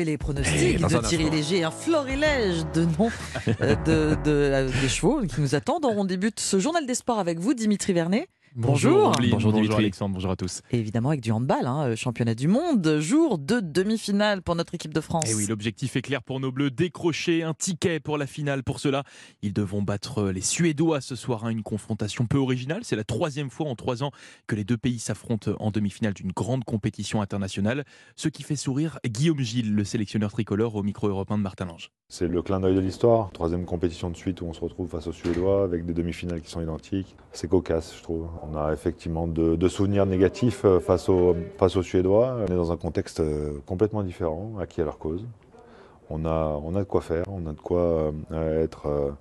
les pronostics dans de Thierry. Léger, un florilège de noms euh, de, de, euh, des chevaux qui nous attendent. On débute ce journal des sports avec vous, Dimitri Vernet. Bonjour. Bonjour, bonjour, Dimitri. Alexandre, bonjour à tous. Et évidemment avec du handball, hein, euh, championnat du monde, jour de demi-finale pour notre équipe de France. Et Eh oui, l'objectif est clair pour nos Bleus, décrocher un ticket pour la finale. Pour cela, ils devront battre les Suédois ce soir. hein, une confrontation peu originale. C'est la troisième fois en trois ans que les deux pays s'affrontent en demi-finale d'une grande compétition internationale. Ce qui fait sourire Guillaume Gilles, le sélectionneur tricolore au micro européen de Martin Lange. C'est le clin d'œil de l'histoire. Troisième compétition de suite où on se retrouve face aux Suédois avec des demi-finales qui sont identiques. C'est cocasse, je trouve. On a effectivement de, souvenirs négatifs euh, face aux, Suédois. On est dans un contexte euh, complètement différent, acquis à leur cause. On a, on a de quoi faire, on a de quoi euh, être,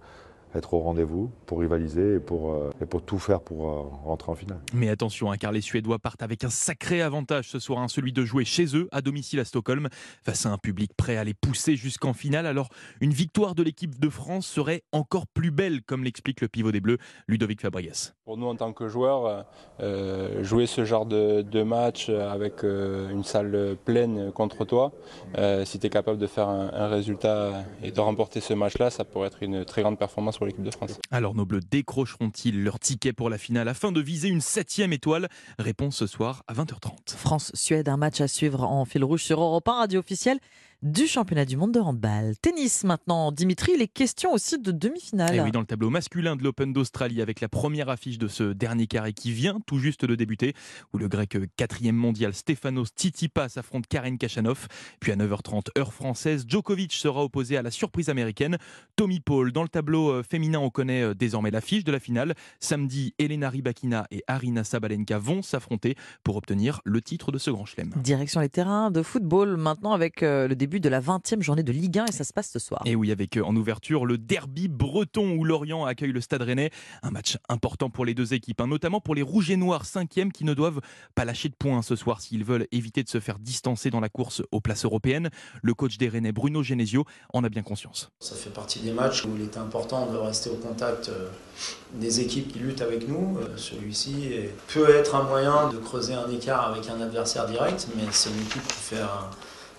être au rendez-vous pour rivaliser et pour, euh, et pour tout faire pour euh, rentrer en finale. Mais attention, hein, car les Suédois partent avec un sacré avantage ce soir, hein, celui de jouer chez eux, à domicile à Stockholm, face à un public prêt à les pousser jusqu'en finale. Alors, une victoire de l'équipe de France serait encore plus belle, comme l'explique le pivot des Bleus, Ludovic Fabregas. Pour nous, en tant que joueurs, euh, jouer ce genre de, de match avec euh, une salle pleine contre toi, euh, si tu es capable de faire un, un résultat et de remporter ce match-là, ça pourrait être une très grande performance pour l'équipe de France. Alors, nos Bleus décrocheront-ils leur ticket pour la finale afin de viser une septième étoile? Réponse ce soir à 20h30. France-Suède, un match à suivre en fil rouge sur Europe 1, radio officielle du championnat du monde de handball. Tennis maintenant, Dimitri, les questions aussi de demi-finale. Et Eh oui, dans le tableau masculin de l'Open d'Australie, avec la première affiche de ce dernier carré qui vient tout juste de débuter, où le grec quatrième mondial Stefanos Tsitsipas affronte Karen Kachanov. Puis à 9h30, heure française, Djokovic sera opposé à la surprise américaine, Tommy Paul. Dans le tableau euh, féminin, on connaît euh, désormais l'affiche de la finale. Samedi, Elena Rybakina et Arina Sabalenka vont s'affronter pour obtenir le titre de ce grand chelem. Direction les terrains de football maintenant avec euh, le début de la 20e journée de Ligue 1 et ça se passe ce soir. Et oui, avec euh, en ouverture le derby breton où Lorient accueille le Stade Rennais. Un match important pour les deux équipes, hein, notamment pour les Rouges et Noirs, cinquièmes, qui ne doivent pas lâcher de points ce soir s'ils veulent éviter de se faire distancer dans la course aux places européennes. Le coach des Rennais, Bruno Genesio, en a bien conscience. Ça fait partie des matchs où il est important de rester au contact euh, des équipes qui luttent avec nous. Euh, Celui-ci peut être un moyen de creuser un écart avec un adversaire direct, mais c'est une équipe qui, fait un-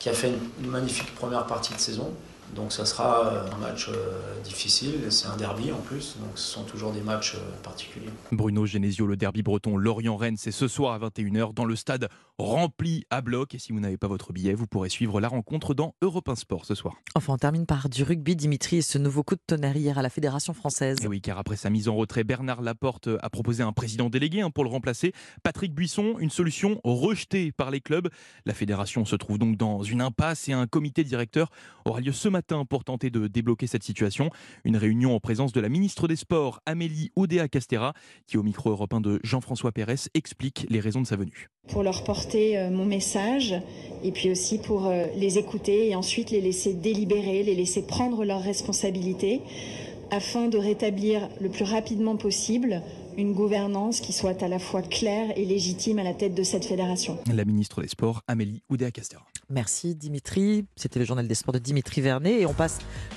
qui a fait une magnifique première partie de saison. Donc ça sera euh, un match euh, difficile, c'est un derby en plus, donc ce sont toujours des matchs euh, particuliers. Bruno Genesio, le derby breton Lorient-Rennes, c'est ce soir à 21h dans le stade rempli à bloc. Et si vous n'avez pas votre billet, vous pourrez suivre la rencontre dans Europe 1 Sport ce soir. Enfin, on termine par du rugby, Dimitri, et ce nouveau coup de tonnerre hier à la Fédération française. Et oui, car après sa mise en retrait, Bernard Laporte a proposé un président délégué hein, pour le remplacer. Patrick Buisson, une solution rejetée par les clubs. La fédération se trouve donc dans une impasse et un comité directeur aura lieu ce matin pour tenter de débloquer cette situation. Une réunion en présence de la ministre des Sports, Amélie Oudéa-Castera, qui au micro européen de Jean-François Pérez explique les raisons de sa venue. pour leur porter euh, mon message et puis aussi pour euh, les écouter et ensuite les laisser délibérer, les laisser prendre leurs responsabilités afin de rétablir le plus rapidement possible une gouvernance qui soit à la fois claire et légitime à la tête de cette fédération. La ministre des Sports, Amélie Oudéa-Castera. Merci Dimitri. C'était le journal des sports de Dimitri Vernet et on passe